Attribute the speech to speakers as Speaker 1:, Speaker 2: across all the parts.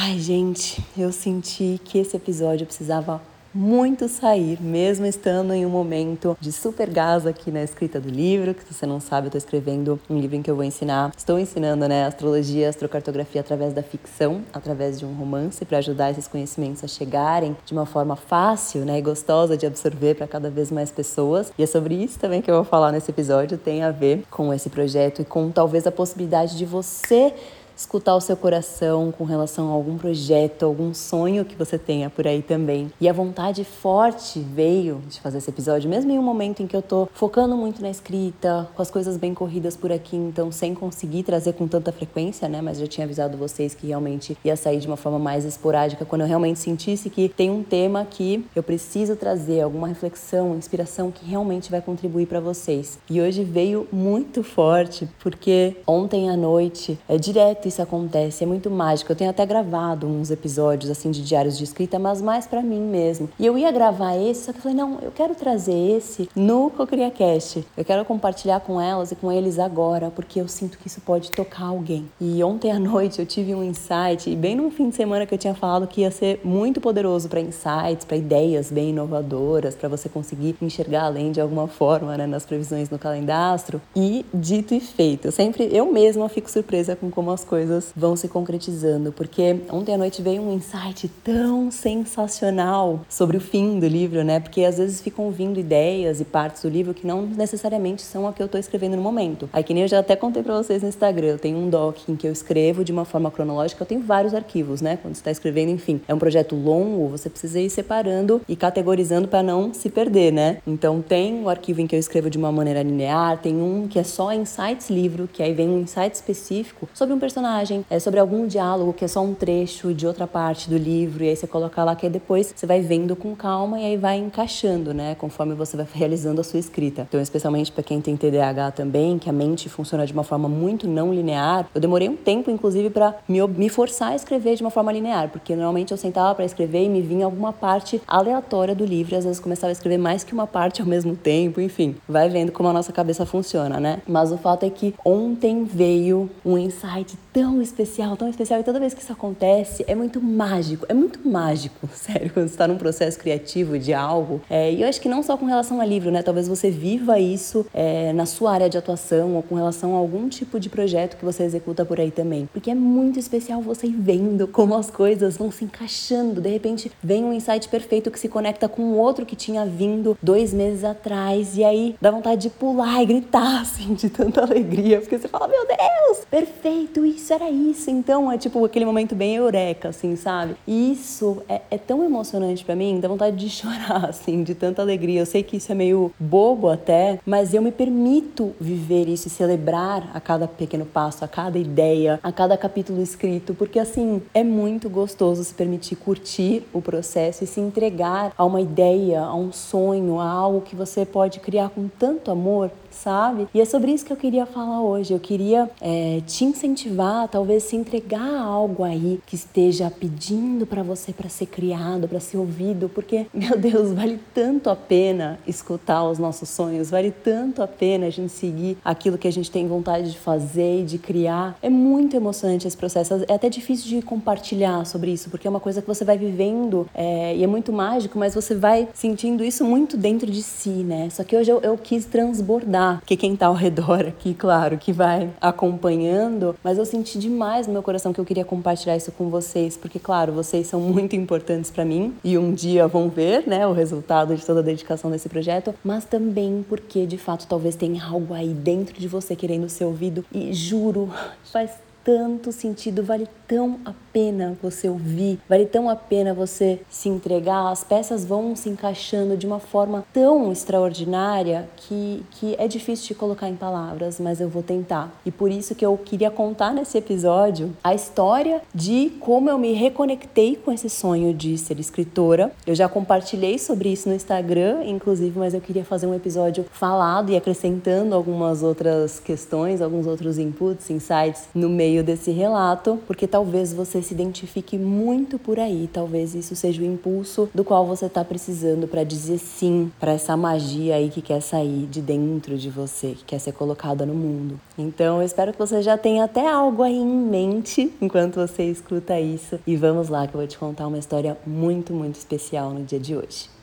Speaker 1: Ai, gente, eu senti que esse episódio precisava muito sair, mesmo estando em um momento de super gás aqui na escrita do livro, que se você não sabe, eu estou escrevendo um livro em que eu vou ensinar, estou ensinando, né, astrologia, astrocartografia através da ficção, através de um romance, para ajudar esses conhecimentos a chegarem de uma forma fácil, né, e gostosa de absorver para cada vez mais pessoas. E é sobre isso também que eu vou falar nesse episódio, tem a ver com esse projeto e com talvez a possibilidade de você escutar o seu coração com relação a algum projeto, algum sonho que você tenha por aí também. E a vontade forte veio de fazer esse episódio, mesmo em um momento em que eu tô focando muito na escrita, com as coisas bem corridas por aqui, então sem conseguir trazer com tanta frequência, né? Mas já tinha avisado vocês que realmente ia sair de uma forma mais esporádica quando eu realmente sentisse que tem um tema que eu preciso trazer, alguma reflexão, inspiração que realmente vai contribuir para vocês. E hoje veio muito forte, porque ontem à noite é direto isso acontece, é muito mágico. Eu tenho até gravado uns episódios assim de diários de escrita, mas mais para mim mesmo. E eu ia gravar esse, só que eu falei, não, eu quero trazer esse no CocriaCast. Eu quero compartilhar com elas e com eles agora, porque eu sinto que isso pode tocar alguém. E ontem à noite eu tive um insight, e bem no fim de semana que eu tinha falado que ia ser muito poderoso para insights, para ideias bem inovadoras, para você conseguir enxergar além de alguma forma, né, nas previsões no calendastro. E dito e feito, eu sempre eu mesma fico surpresa com como as coisas coisas vão se concretizando, porque ontem à noite veio um insight tão sensacional sobre o fim do livro, né? Porque às vezes ficam vindo ideias e partes do livro que não necessariamente são a que eu estou escrevendo no momento. Aí que nem eu já até contei para vocês no Instagram, eu tenho um doc em que eu escrevo de uma forma cronológica, eu tenho vários arquivos, né? Quando você está escrevendo, enfim, é um projeto longo, você precisa ir separando e categorizando para não se perder, né? Então tem o arquivo em que eu escrevo de uma maneira linear, tem um que é só insights livro, que aí vem um insight específico sobre um personagem personagem, é sobre algum diálogo que é só um trecho de outra parte do livro, e aí você coloca lá que aí depois você vai vendo com calma e aí vai encaixando, né, conforme você vai realizando a sua escrita. Então, especialmente para quem tem TDAH também, que a mente funciona de uma forma muito não linear, eu demorei um tempo, inclusive, para me, me forçar a escrever de uma forma linear, porque normalmente eu sentava para escrever e me vinha alguma parte aleatória do livro, às vezes começava a escrever mais que uma parte ao mesmo tempo, enfim, vai vendo como a nossa cabeça funciona, né? Mas o fato é que ontem veio um insight tão especial, tão especial. E toda vez que isso acontece, é muito mágico. É muito mágico, sério, quando você está num processo criativo de algo. É, e eu acho que não só com relação a livro, né? Talvez você viva isso é, na sua área de atuação ou com relação a algum tipo de projeto que você executa por aí também. Porque é muito especial você ir vendo como as coisas vão se encaixando. De repente, vem um insight perfeito que se conecta com outro que tinha vindo dois meses atrás. E aí dá vontade de pular e gritar, assim, de tanta alegria. Porque você fala, meu Deus, perfeito isso isso era isso. Então é tipo aquele momento bem eureka, assim, sabe? E isso é, é tão emocionante para mim, dá vontade de chorar, assim, de tanta alegria. Eu sei que isso é meio bobo até, mas eu me permito viver isso e celebrar a cada pequeno passo, a cada ideia, a cada capítulo escrito, porque assim é muito gostoso se permitir curtir o processo e se entregar a uma ideia, a um sonho, a algo que você pode criar com tanto amor sabe? E é sobre isso que eu queria falar hoje. Eu queria é, te incentivar, talvez se entregar a algo aí que esteja pedindo para você para ser criado, para ser ouvido, porque, meu Deus, vale tanto a pena escutar os nossos sonhos, vale tanto a pena a gente seguir aquilo que a gente tem vontade de fazer e de criar. É muito emocionante esse processo. É até difícil de compartilhar sobre isso, porque é uma coisa que você vai vivendo é, e é muito mágico, mas você vai sentindo isso muito dentro de si, né? Só que hoje eu, eu quis transbordar porque quem tá ao redor aqui, claro, que vai acompanhando, mas eu senti demais no meu coração que eu queria compartilhar isso com vocês, porque claro, vocês são muito importantes para mim e um dia vão ver, né, o resultado de toda a dedicação desse projeto, mas também porque de fato talvez tenha algo aí dentro de você querendo ser ouvido e juro, faz tanto sentido, vale tão a pena você ouvir, vale tão a pena você se entregar. As peças vão se encaixando de uma forma tão extraordinária que, que é difícil de colocar em palavras, mas eu vou tentar. E por isso que eu queria contar nesse episódio a história de como eu me reconectei com esse sonho de ser escritora. Eu já compartilhei sobre isso no Instagram, inclusive, mas eu queria fazer um episódio falado e acrescentando algumas outras questões, alguns outros inputs, insights no meio meio desse relato, porque talvez você se identifique muito por aí, talvez isso seja o impulso do qual você está precisando para dizer sim para essa magia aí que quer sair de dentro de você, que quer ser colocada no mundo. Então, eu espero que você já tenha até algo aí em mente enquanto você escuta isso. E vamos lá que eu vou te contar uma história muito, muito especial no dia de hoje.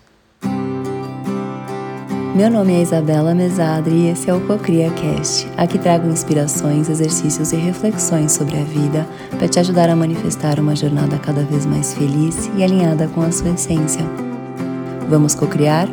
Speaker 1: Meu nome é Isabela Mesadri e esse é o Cocria Cast. Aqui trago inspirações, exercícios e reflexões sobre a vida para te ajudar a manifestar uma jornada cada vez mais feliz e alinhada com a sua essência. Vamos cocriar?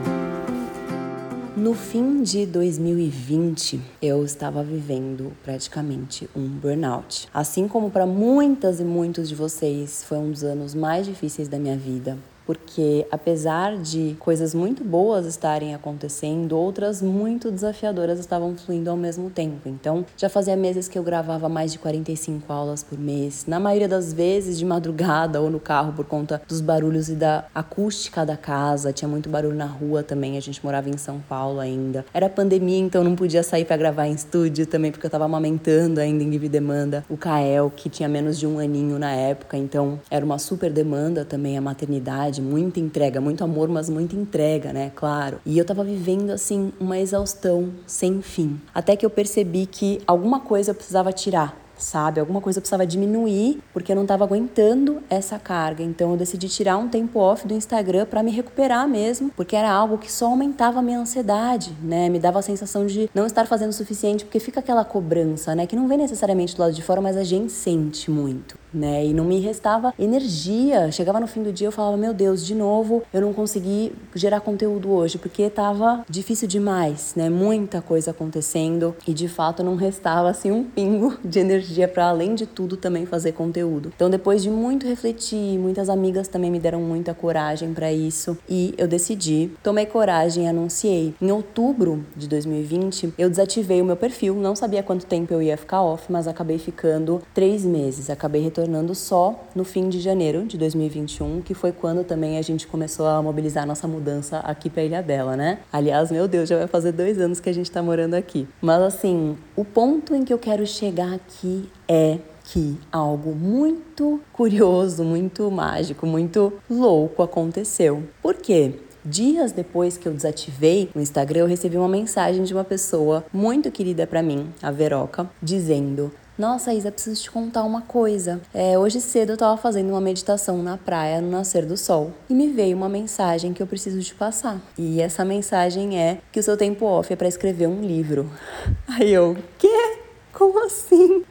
Speaker 1: No fim de 2020, eu estava vivendo praticamente um burnout. Assim como para muitas e muitos de vocês, foi um dos anos mais difíceis da minha vida porque apesar de coisas muito boas estarem acontecendo, outras muito desafiadoras estavam fluindo ao mesmo tempo. Então, já fazia meses que eu gravava mais de 45 aulas por mês, na maioria das vezes de madrugada ou no carro por conta dos barulhos e da acústica da casa. Tinha muito barulho na rua também, a gente morava em São Paulo ainda. Era pandemia, então não podia sair para gravar em estúdio também porque eu estava amamentando ainda em livre demanda o Kael, que tinha menos de um aninho na época, então era uma super demanda também a maternidade muita entrega, muito amor, mas muita entrega, né? Claro. E eu tava vivendo assim uma exaustão sem fim. Até que eu percebi que alguma coisa eu precisava tirar sabe? Alguma coisa eu precisava diminuir porque eu não estava aguentando essa carga. Então eu decidi tirar um tempo off do Instagram para me recuperar mesmo, porque era algo que só aumentava a minha ansiedade, né? Me dava a sensação de não estar fazendo o suficiente, porque fica aquela cobrança, né? Que não vem necessariamente do lado de fora, mas a gente sente muito né? E não me restava energia. Chegava no fim do dia eu falava, meu Deus, de novo eu não consegui gerar conteúdo hoje porque tava difícil demais, né? Muita coisa acontecendo e de fato não restava assim um pingo de energia para além de tudo também fazer conteúdo. Então depois de muito refletir, muitas amigas também me deram muita coragem para isso e eu decidi, tomei coragem e anunciei. Em outubro de 2020 eu desativei o meu perfil, não sabia quanto tempo eu ia ficar off, mas acabei ficando três meses, acabei retornando retornando só no fim de janeiro de 2021, que foi quando também a gente começou a mobilizar nossa mudança aqui para Ilha Bela, né? Aliás, meu Deus, já vai fazer dois anos que a gente está morando aqui. Mas assim, o ponto em que eu quero chegar aqui é que algo muito curioso, muito mágico, muito louco aconteceu. Por quê? Dias depois que eu desativei o Instagram, eu recebi uma mensagem de uma pessoa muito querida para mim, a Veroca, dizendo: nossa, Isa, preciso te contar uma coisa. É, hoje cedo eu estava fazendo uma meditação na praia no nascer do sol e me veio uma mensagem que eu preciso te passar. E essa mensagem é que o seu tempo off é para escrever um livro. Aí eu, quê? Como assim?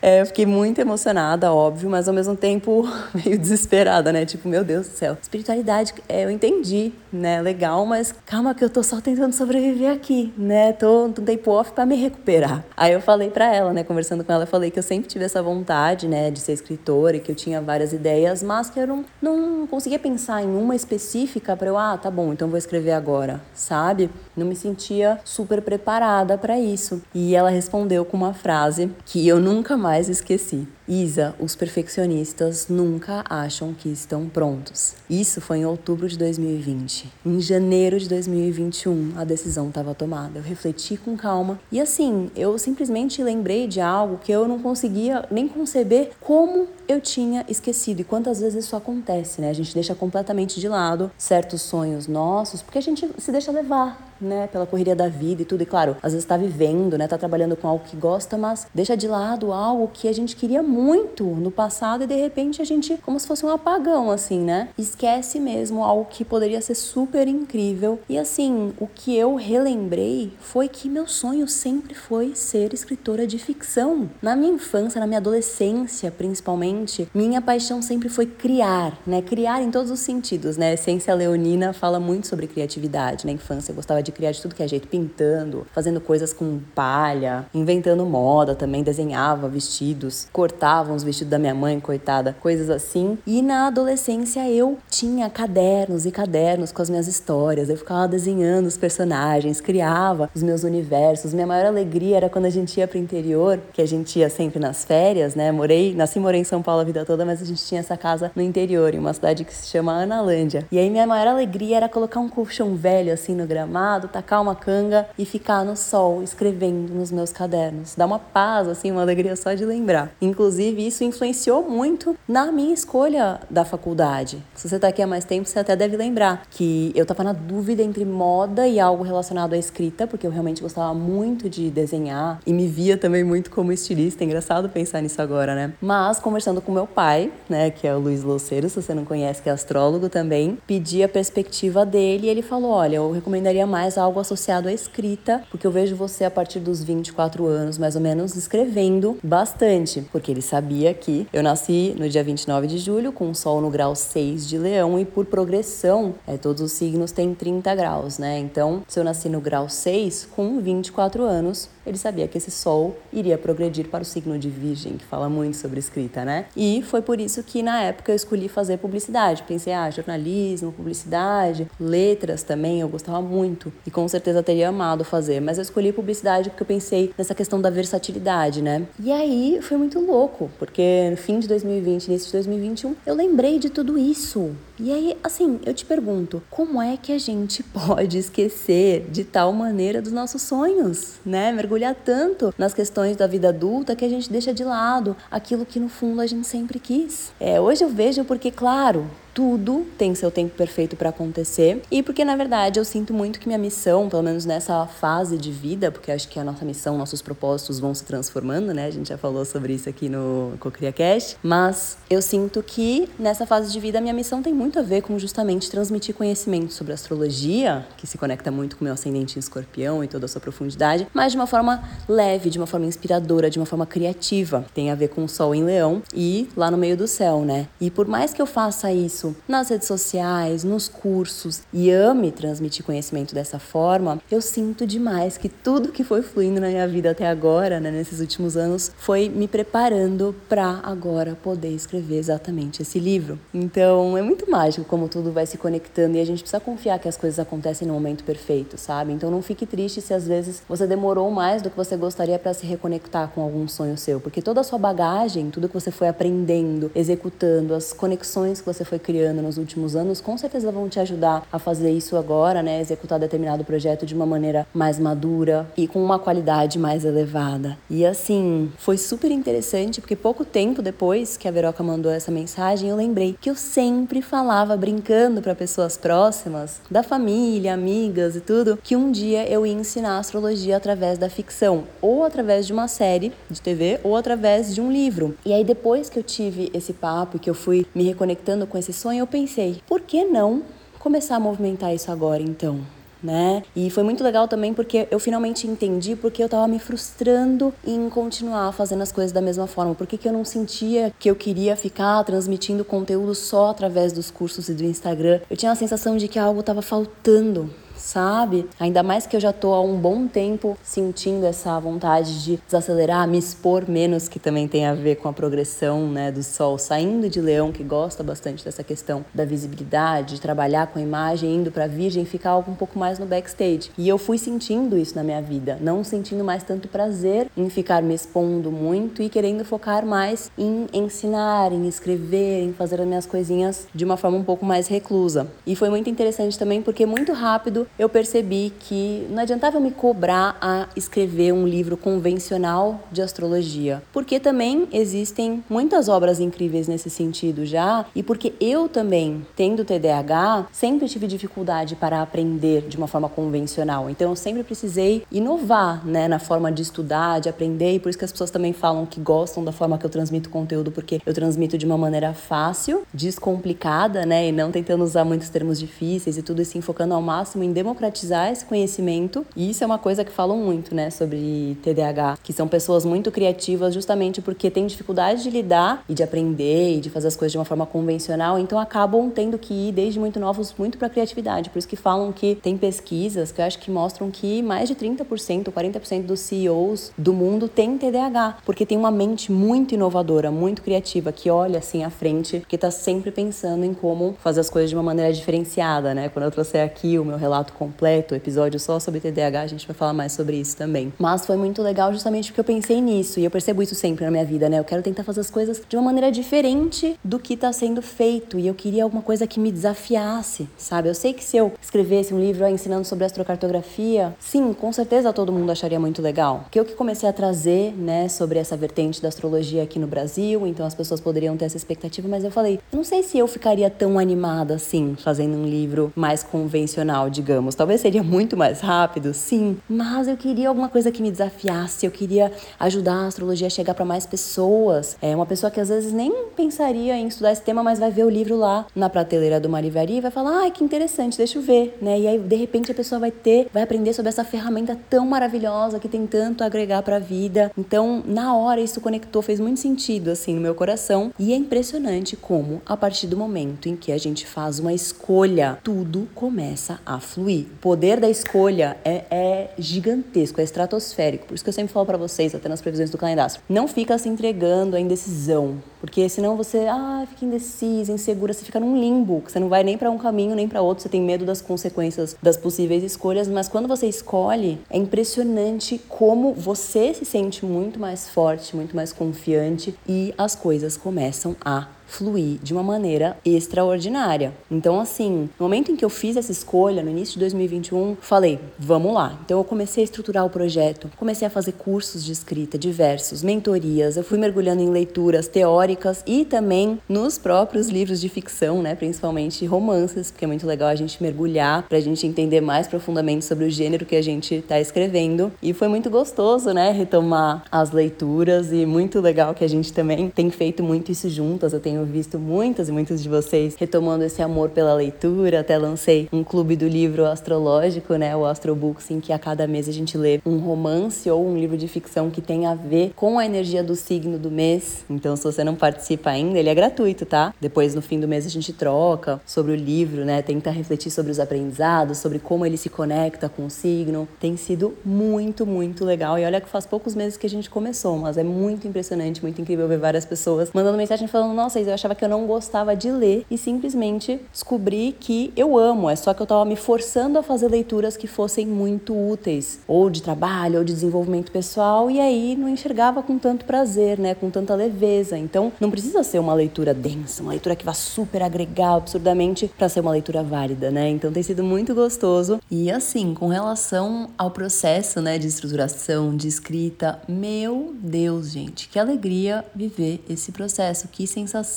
Speaker 1: É, eu fiquei muito emocionada, óbvio, mas ao mesmo tempo meio desesperada, né? Tipo, meu Deus do céu. Espiritualidade, é, eu entendi, né? Legal, mas calma que eu tô só tentando sobreviver aqui, né? Tô no tempo off pra me recuperar. Aí eu falei pra ela, né? Conversando com ela, eu falei que eu sempre tive essa vontade, né? De ser escritora e que eu tinha várias ideias, mas que eu não, não conseguia pensar em uma específica pra eu, ah, tá bom, então vou escrever agora, sabe? Não me sentia super preparada para isso. E ela respondeu com uma frase que eu nunca mais esqueci. Isa, os perfeccionistas nunca acham que estão prontos. Isso foi em outubro de 2020. Em janeiro de 2021, a decisão estava tomada. Eu refleti com calma e assim, eu simplesmente lembrei de algo que eu não conseguia nem conceber como eu tinha esquecido. E quantas vezes isso acontece, né? A gente deixa completamente de lado certos sonhos nossos porque a gente se deixa levar, né, pela correria da vida e tudo. E claro, às vezes está vivendo, né, tá trabalhando com algo que gosta, mas deixa de lado algo que a gente queria muito no passado e de repente a gente, como se fosse um apagão, assim, né? Esquece mesmo algo que poderia ser super incrível. E assim, o que eu relembrei foi que meu sonho sempre foi ser escritora de ficção. Na minha infância, na minha adolescência, principalmente, minha paixão sempre foi criar, né? Criar em todos os sentidos, né? A essência leonina fala muito sobre criatividade. Na infância, eu gostava de criar de tudo que é jeito, pintando, fazendo coisas com palha, inventando moda também, desenhava vestidos, cortava os vestidos da minha mãe, coitada, coisas assim. E na adolescência eu tinha cadernos e cadernos com as minhas histórias. Eu ficava desenhando os personagens, criava os meus universos. Minha maior alegria era quando a gente ia pro interior, que a gente ia sempre nas férias, né? Morei, nasci morei em São Paulo a vida toda, mas a gente tinha essa casa no interior, em uma cidade que se chama Analândia. E aí minha maior alegria era colocar um colchão velho assim no gramado lado, tacar uma canga e ficar no sol escrevendo nos meus cadernos. Dá uma paz, assim, uma alegria só de lembrar. Inclusive, isso influenciou muito na minha escolha da faculdade. Se você tá aqui há mais tempo, você até deve lembrar que eu tava na dúvida entre moda e algo relacionado à escrita, porque eu realmente gostava muito de desenhar e me via também muito como estilista. É engraçado pensar nisso agora, né? Mas conversando com meu pai, né, que é o Luiz Louceiro, se você não conhece, que é astrólogo também, pedi a perspectiva dele e ele falou: "Olha, eu recomendaria mais algo associado à escrita, porque eu vejo você a partir dos 24 anos, mais ou menos, escrevendo bastante, porque ele sabia que eu nasci no dia 29 de julho com o sol no grau 6 de Leão e por progressão, é, todos os signos têm 30 graus, né? Então, se eu nasci no grau 6 com 24 anos, ele sabia que esse sol iria progredir para o signo de Virgem, que fala muito sobre escrita, né? E foi por isso que na época eu escolhi fazer publicidade. Pensei, ah, jornalismo, publicidade, letras também, eu gostava muito e com certeza teria amado fazer, mas eu escolhi publicidade porque eu pensei nessa questão da versatilidade, né? E aí foi muito louco, porque no fim de 2020, início de 2021, eu lembrei de tudo isso. E aí, assim, eu te pergunto, como é que a gente pode esquecer de tal maneira dos nossos sonhos, né? Mergulhar tanto nas questões da vida adulta que a gente deixa de lado aquilo que no fundo a gente sempre quis. É, hoje eu vejo porque, claro, tudo tem seu tempo perfeito para acontecer e porque na verdade eu sinto muito que minha missão, pelo menos nessa fase de vida, porque acho que a nossa missão, nossos propósitos vão se transformando, né? A gente já falou sobre isso aqui no CocriaCast, mas eu sinto que nessa fase de vida minha missão tem muito a ver com justamente transmitir conhecimento sobre astrologia, que se conecta muito com meu ascendente em escorpião e toda a sua profundidade, mas de uma forma leve, de uma forma inspiradora, de uma forma criativa. Tem a ver com o sol em leão e lá no meio do céu, né? E por mais que eu faça isso nas redes sociais, nos cursos e ame transmitir conhecimento dessa forma, eu sinto demais que tudo que foi fluindo na minha vida até agora, né, nesses últimos anos, foi me preparando para agora poder escrever exatamente esse livro. Então é muito mágico como tudo vai se conectando e a gente precisa confiar que as coisas acontecem no momento perfeito, sabe? Então não fique triste se às vezes você demorou mais do que você gostaria para se reconectar com algum sonho seu, porque toda a sua bagagem, tudo que você foi aprendendo, executando, as conexões que você foi criando nos últimos anos, com certeza vão te ajudar a fazer isso agora, né? Executar determinado projeto de uma maneira mais madura e com uma qualidade mais elevada. E assim, foi super interessante porque pouco tempo depois que a Veroca mandou essa mensagem, eu lembrei que eu sempre falava brincando para pessoas próximas, da família, amigas e tudo, que um dia eu ia ensinar astrologia através da ficção, ou através de uma série de TV, ou através de um livro. E aí depois que eu tive esse papo e que eu fui me reconectando com esse sonho, eu pensei, por que não começar a movimentar isso agora então? Né? E foi muito legal também porque eu finalmente entendi porque eu tava me frustrando em continuar fazendo as coisas da mesma forma. Porque que eu não sentia que eu queria ficar transmitindo conteúdo só através dos cursos e do Instagram. Eu tinha a sensação de que algo tava faltando sabe? Ainda mais que eu já tô há um bom tempo sentindo essa vontade de desacelerar, me expor menos, que também tem a ver com a progressão, né, do sol saindo de leão, que gosta bastante dessa questão da visibilidade, de trabalhar com a imagem, indo para virgem, ficar algo um pouco mais no backstage. E eu fui sentindo isso na minha vida, não sentindo mais tanto prazer em ficar me expondo muito e querendo focar mais em ensinar, em escrever, em fazer as minhas coisinhas de uma forma um pouco mais reclusa. E foi muito interessante também porque muito rápido eu percebi que não adiantava me cobrar a escrever um livro convencional de astrologia, porque também existem muitas obras incríveis nesse sentido já, e porque eu também, tendo TDAH, sempre tive dificuldade para aprender de uma forma convencional. Então eu sempre precisei inovar, né, na forma de estudar, de aprender, e por isso que as pessoas também falam que gostam da forma que eu transmito conteúdo, porque eu transmito de uma maneira fácil, descomplicada, né, e não tentando usar muitos termos difíceis e tudo assim focando ao máximo em democratizar esse conhecimento. E isso é uma coisa que falam muito, né, sobre TDAH, que são pessoas muito criativas justamente porque têm dificuldade de lidar e de aprender e de fazer as coisas de uma forma convencional, então acabam tendo que ir desde muito novos muito para criatividade. Por isso que falam que tem pesquisas que eu acho que mostram que mais de 30%, 40% dos CEOs do mundo têm TDAH, porque tem uma mente muito inovadora, muito criativa, que olha assim à frente, que está sempre pensando em como fazer as coisas de uma maneira diferenciada, né? Quando eu trouxe aqui o meu relato relato completo, episódio só sobre TDAH, a gente vai falar mais sobre isso também. Mas foi muito legal justamente porque eu pensei nisso e eu percebo isso sempre na minha vida, né? Eu quero tentar fazer as coisas de uma maneira diferente do que está sendo feito e eu queria alguma coisa que me desafiasse, sabe? Eu sei que se eu escrevesse um livro ensinando sobre astrocartografia, sim, com certeza todo mundo acharia muito legal. Que eu que comecei a trazer, né, sobre essa vertente da astrologia aqui no Brasil, então as pessoas poderiam ter essa expectativa, mas eu falei, não sei se eu ficaria tão animada assim fazendo um livro mais convencional, digamos. Talvez seria muito mais rápido, sim, mas eu queria alguma coisa que me desafiasse, eu queria ajudar a astrologia a chegar para mais pessoas. É uma pessoa que às vezes nem pensaria em estudar esse tema, mas vai ver o livro lá na prateleira do Marivari e vai falar: "Ai, que interessante, deixa eu ver", né? E aí de repente a pessoa vai ter, vai aprender sobre essa ferramenta tão maravilhosa que tem tanto a agregar para a vida. Então, na hora isso conectou, fez muito sentido assim no meu coração e é impressionante como a partir do momento em que a gente faz uma escolha, tudo começa a fluir. O poder da escolha é, é gigantesco, é estratosférico. Por isso que eu sempre falo para vocês, até nas previsões do calendário, não fica se entregando à indecisão, porque senão você ah, fica indecisa, insegura, você fica num limbo, você não vai nem para um caminho nem para outro, você tem medo das consequências das possíveis escolhas, mas quando você escolhe, é impressionante como você se sente muito mais forte, muito mais confiante e as coisas começam a fluir de uma maneira extraordinária. Então, assim, no momento em que eu fiz essa escolha, no início de 2021, falei, vamos lá. Então, eu comecei a estruturar o projeto, comecei a fazer cursos de escrita diversos, mentorias, eu fui mergulhando em leituras teóricas e também nos próprios livros de ficção, né, principalmente romances, porque é muito legal a gente mergulhar para a gente entender mais profundamente sobre o gênero que a gente está escrevendo. E foi muito gostoso, né, retomar as leituras e muito legal que a gente também tem feito muito isso juntas. Eu tenho tenho visto muitas e muitos de vocês retomando esse amor pela leitura. Até lancei um clube do livro astrológico, né, o Astrobooks, em que a cada mês a gente lê um romance ou um livro de ficção que tem a ver com a energia do signo do mês. Então, se você não participa ainda, ele é gratuito, tá? Depois, no fim do mês, a gente troca sobre o livro, né? Tenta refletir sobre os aprendizados, sobre como ele se conecta com o signo. Tem sido muito, muito legal. E olha que faz poucos meses que a gente começou, mas é muito impressionante, muito incrível ver várias pessoas mandando mensagem falando: Nossa, eu achava que eu não gostava de ler e simplesmente descobri que eu amo. É só que eu estava me forçando a fazer leituras que fossem muito úteis, ou de trabalho, ou de desenvolvimento pessoal, e aí não enxergava com tanto prazer, né, com tanta leveza. Então, não precisa ser uma leitura densa, uma leitura que vá super agregar absurdamente para ser uma leitura válida, né? Então tem sido muito gostoso. E assim, com relação ao processo, né, de estruturação, de escrita, meu Deus, gente, que alegria viver esse processo, que sensação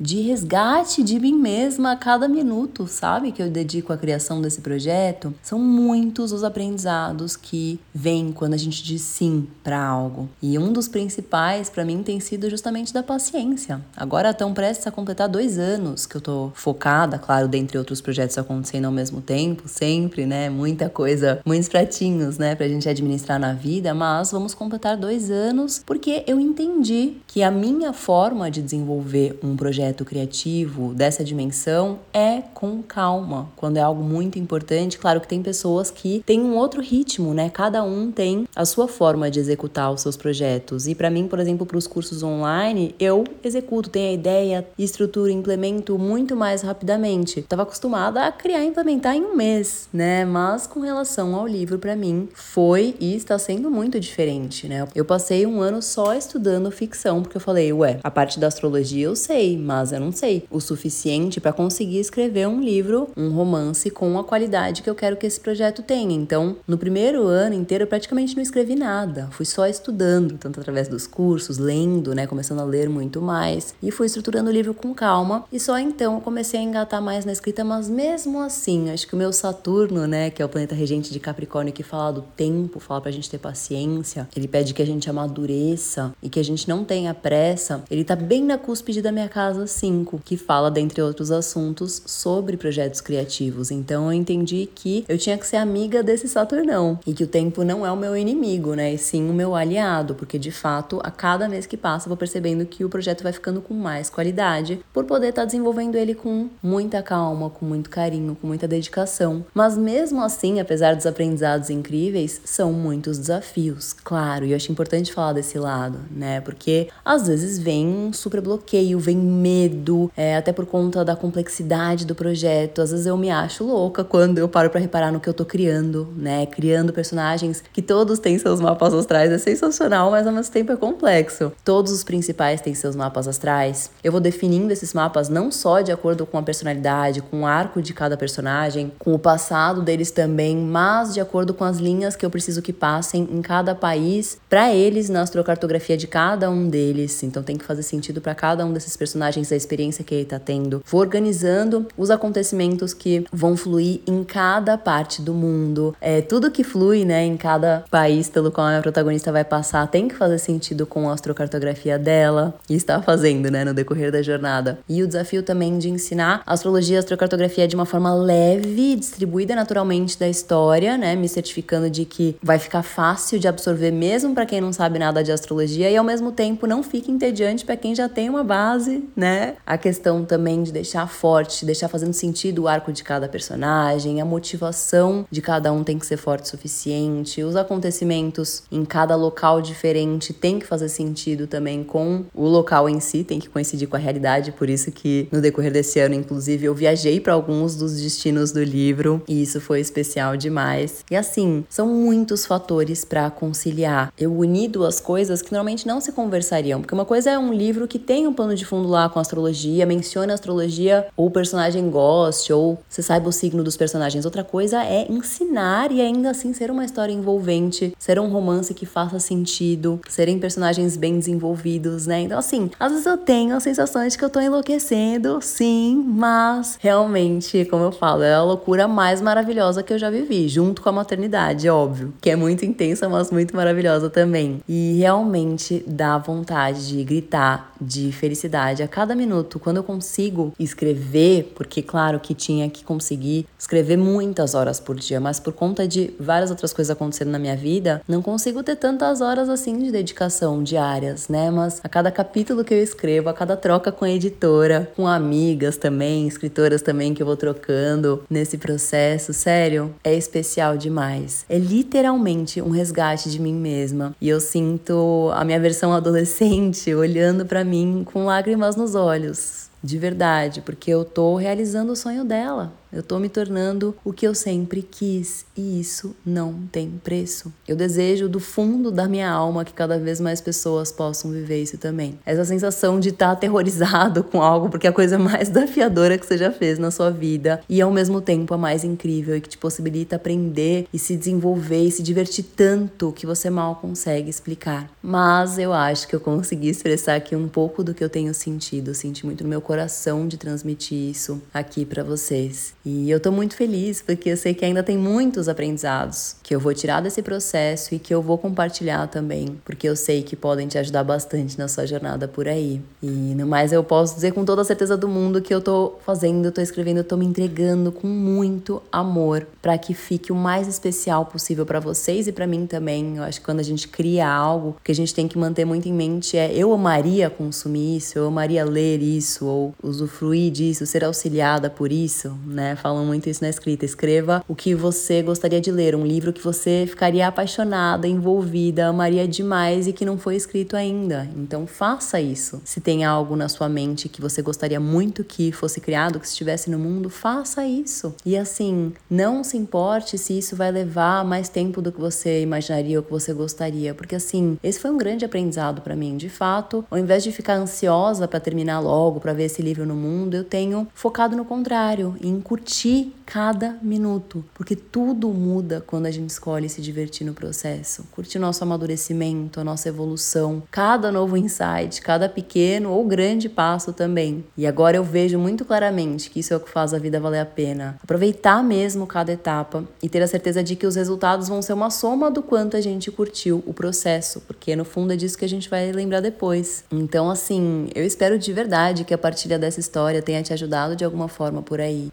Speaker 1: de resgate de mim mesma a cada minuto, sabe? Que eu dedico à criação desse projeto. São muitos os aprendizados que vêm quando a gente diz sim para algo. E um dos principais para mim tem sido justamente da paciência. Agora estão prestes a completar dois anos que eu tô focada, claro, dentre outros projetos acontecendo ao mesmo tempo, sempre, né? Muita coisa, muitos pratinhos, né, pra gente administrar na vida, mas vamos completar dois anos porque eu entendi que a minha forma de desenvolver um projeto criativo dessa dimensão é com calma. Quando é algo muito importante, claro que tem pessoas que têm um outro ritmo, né? Cada um tem a sua forma de executar os seus projetos. E para mim, por exemplo, para os cursos online, eu executo, tenho a ideia, estruturo, implemento muito mais rapidamente. Estava acostumada a criar e implementar em um mês, né? Mas com relação ao livro, para mim, foi e está sendo muito diferente, né? Eu passei um ano só estudando ficção, porque eu falei, ué, a parte da astrologia eu sei, mas eu não sei o suficiente para conseguir escrever um livro, um romance com a qualidade que eu quero que esse projeto tenha. Então, no primeiro ano inteiro, eu praticamente não escrevi nada. Fui só estudando, tanto através dos cursos, lendo, né, começando a ler muito mais, e fui estruturando o livro com calma. E só então eu comecei a engatar mais na escrita, mas mesmo assim, acho que o meu Saturno, né, que é o planeta regente de Capricórnio que fala do tempo, fala pra gente ter paciência, ele pede que a gente amadureça e que a gente não tenha pressa. Ele tá bem na cúspide da minha casa 5, que fala, dentre outros assuntos, sobre projetos criativos. Então eu entendi que eu tinha que ser amiga desse Saturnão e que o tempo não é o meu inimigo, né? E sim o meu aliado, porque de fato, a cada mês que passa, eu vou percebendo que o projeto vai ficando com mais qualidade por poder estar tá desenvolvendo ele com muita calma, com muito carinho, com muita dedicação. Mas mesmo assim, apesar dos aprendizados incríveis, são muitos desafios, claro, e eu acho importante falar desse lado, né? Porque às vezes vem um super bloqueio vem medo, é, até por conta da complexidade do projeto. Às vezes eu me acho louca quando eu paro para reparar no que eu tô criando, né? Criando personagens que todos têm seus mapas astrais. É sensacional, mas ao mesmo tempo é complexo. Todos os principais têm seus mapas astrais. Eu vou definindo esses mapas não só de acordo com a personalidade, com o arco de cada personagem, com o passado deles também, mas de acordo com as linhas que eu preciso que passem em cada país para eles na astrocartografia de cada um deles. Então tem que fazer sentido para cada um desses personagens a experiência que ele está tendo. Vou organizando os acontecimentos que vão fluir em cada parte do mundo. É tudo que flui, né, em cada país pelo qual a protagonista vai passar tem que fazer sentido com a astrocartografia dela e está fazendo, né, no decorrer da jornada. E o desafio também de ensinar astrologia e astrocartografia de uma forma leve, distribuída naturalmente da história, né, me certificando de que vai ficar fácil de absorver mesmo para quem não sabe nada de astrologia e ao mesmo tempo não fique entediante para quem já tem uma base, né? A questão também de deixar forte, deixar fazendo sentido o arco de cada personagem, a motivação de cada um tem que ser forte o suficiente, os acontecimentos em cada local diferente tem que fazer sentido também com o local em si, tem que coincidir com a realidade, por isso que no decorrer desse ano, inclusive, eu viajei para alguns dos destinos do livro e isso foi especial demais. E assim, são muitos fatores para conciliar. Eu uni duas coisas que normalmente não se conversariam, porque uma coisa é um livro que tem um plano de fundo lá com astrologia, menciona astrologia, ou o personagem goste, ou você saiba o signo dos personagens. Outra coisa é ensinar e ainda assim ser uma história envolvente, ser um romance que faça sentido, serem personagens bem desenvolvidos, né? Então, assim, às vezes eu tenho a sensação de que eu tô enlouquecendo, sim, mas realmente, como eu falo, é a loucura mais maravilhosa que eu já vivi, junto com a maternidade, óbvio, que é muito intensa, mas muito maravilhosa também. E realmente dá vontade de gritar de felicidade a cada minuto quando eu consigo escrever, porque claro que tinha que conseguir escrever muitas horas por dia, mas por conta de várias outras coisas acontecendo na minha vida, não consigo ter tantas horas assim de dedicação diárias, né? Mas a cada capítulo que eu escrevo, a cada troca com a editora, com amigas também, escritoras também que eu vou trocando nesse processo, sério, é especial demais. É literalmente um resgate de mim mesma. E eu sinto a minha versão adolescente olhando para mim com lágrimas nos olhos de verdade, porque eu tô realizando o sonho dela. Eu tô me tornando o que eu sempre quis e isso não tem preço. Eu desejo do fundo da minha alma que cada vez mais pessoas possam viver isso também. Essa sensação de estar tá aterrorizado com algo porque é a coisa mais desafiadora que você já fez na sua vida e ao mesmo tempo a mais incrível e que te possibilita aprender e se desenvolver e se divertir tanto que você mal consegue explicar. Mas eu acho que eu consegui expressar aqui um pouco do que eu tenho sentido, eu senti muito no meu coração de transmitir isso aqui para vocês. E eu tô muito feliz porque eu sei que ainda tem muitos aprendizados que eu vou tirar desse processo e que eu vou compartilhar também, porque eu sei que podem te ajudar bastante na sua jornada por aí. E no mais eu posso dizer com toda a certeza do mundo que eu tô fazendo, tô escrevendo, tô me entregando com muito amor para que fique o mais especial possível para vocês e para mim também. Eu acho que quando a gente cria algo, o que a gente tem que manter muito em mente é eu amaria consumir isso, eu amaria ler isso ou usufruir disso, ser auxiliada por isso, né? Falam muito isso na escrita. Escreva o que você gostaria de ler, um livro que você ficaria apaixonada, envolvida, amaria demais e que não foi escrito ainda. Então faça isso. Se tem algo na sua mente que você gostaria muito que fosse criado, que estivesse no mundo, faça isso. E assim, não se importe se isso vai levar mais tempo do que você imaginaria ou que você gostaria, porque assim, esse foi um grande aprendizado para mim. De fato, ao invés de ficar ansiosa para terminar logo, para ver esse livro no mundo, eu tenho focado no contrário, em curtir curtir cada minuto, porque tudo muda quando a gente escolhe se divertir no processo. Curtir nosso amadurecimento, a nossa evolução, cada novo insight, cada pequeno ou grande passo também. E agora eu vejo muito claramente que isso é o que faz a vida valer a pena. Aproveitar mesmo cada etapa e ter a certeza de que os resultados vão ser uma soma do quanto a gente curtiu o processo, porque no fundo é disso que a gente vai lembrar depois. Então, assim, eu espero de verdade que a partilha dessa história tenha te ajudado de alguma forma por aí.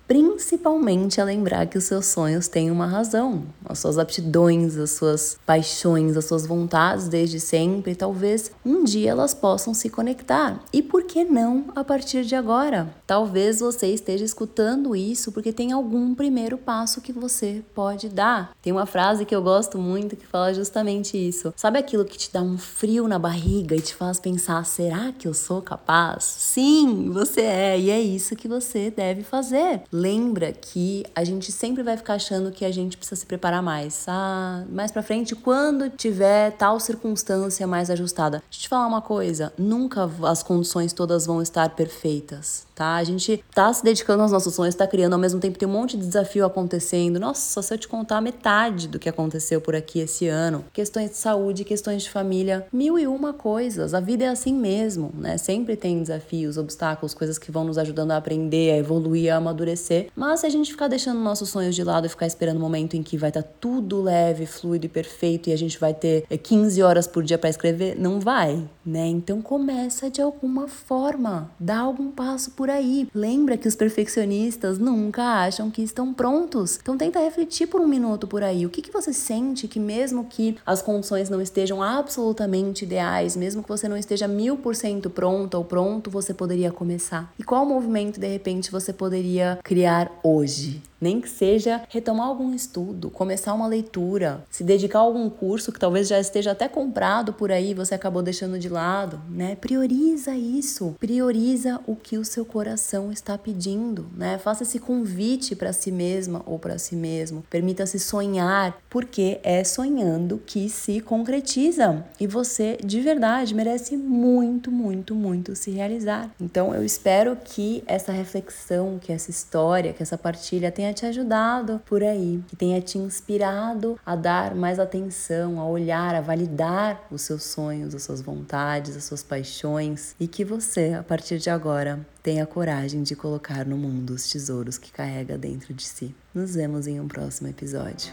Speaker 1: A lembrar que os seus sonhos têm uma razão, as suas aptidões, as suas paixões, as suas vontades desde sempre, talvez um dia elas possam se conectar. E por que não a partir de agora? Talvez você esteja escutando isso porque tem algum primeiro passo que você pode dar. Tem uma frase que eu gosto muito que fala justamente isso. Sabe aquilo que te dá um frio na barriga e te faz pensar: será que eu sou capaz? Sim, você é, e é isso que você deve fazer. Lembra que a gente sempre vai ficar achando que a gente precisa se preparar mais. Ah, mais pra frente, quando tiver tal circunstância mais ajustada. Deixa eu te falar uma coisa: nunca as condições todas vão estar perfeitas, tá? A gente tá se dedicando aos nossos sonhos, tá criando ao mesmo tempo, tem um monte de desafio acontecendo. Nossa, se eu te contar metade do que aconteceu por aqui esse ano, questões de saúde, questões de família, mil e uma coisas. A vida é assim mesmo, né? Sempre tem desafios, obstáculos, coisas que vão nos ajudando a aprender, a evoluir, a amadurecer. Mas se a gente ficar deixando nossos sonhos de lado e ficar esperando o momento em que vai estar tá tudo leve, fluido e perfeito e a gente vai ter 15 horas por dia para escrever, não vai, né? Então começa de alguma forma, dá algum passo por aí. Lembra que os perfeccionistas nunca acham que estão prontos. Então tenta refletir por um minuto por aí. O que, que você sente que mesmo que as condições não estejam absolutamente ideais, mesmo que você não esteja mil por cento pronto ou pronto, você poderia começar? E qual movimento de repente você poderia criar hoje? Nem que seja retomar algum estudo, começar uma leitura, se dedicar a algum curso que talvez já esteja até comprado por aí, você acabou deixando de lado, né? Prioriza isso. Prioriza o que o seu coração está pedindo, né? Faça esse convite para si mesma ou para si mesmo. Permita-se sonhar, porque é sonhando que se concretiza e você de verdade merece muito, muito, muito se realizar. Então eu espero que essa reflexão, que essa história, que essa partilha tenha tenha te ajudado por aí, que tenha te inspirado a dar mais atenção, a olhar, a validar os seus sonhos, as suas vontades, as suas paixões e que você, a partir de agora, tenha coragem de colocar no mundo os tesouros que carrega dentro de si. Nos vemos em um próximo episódio.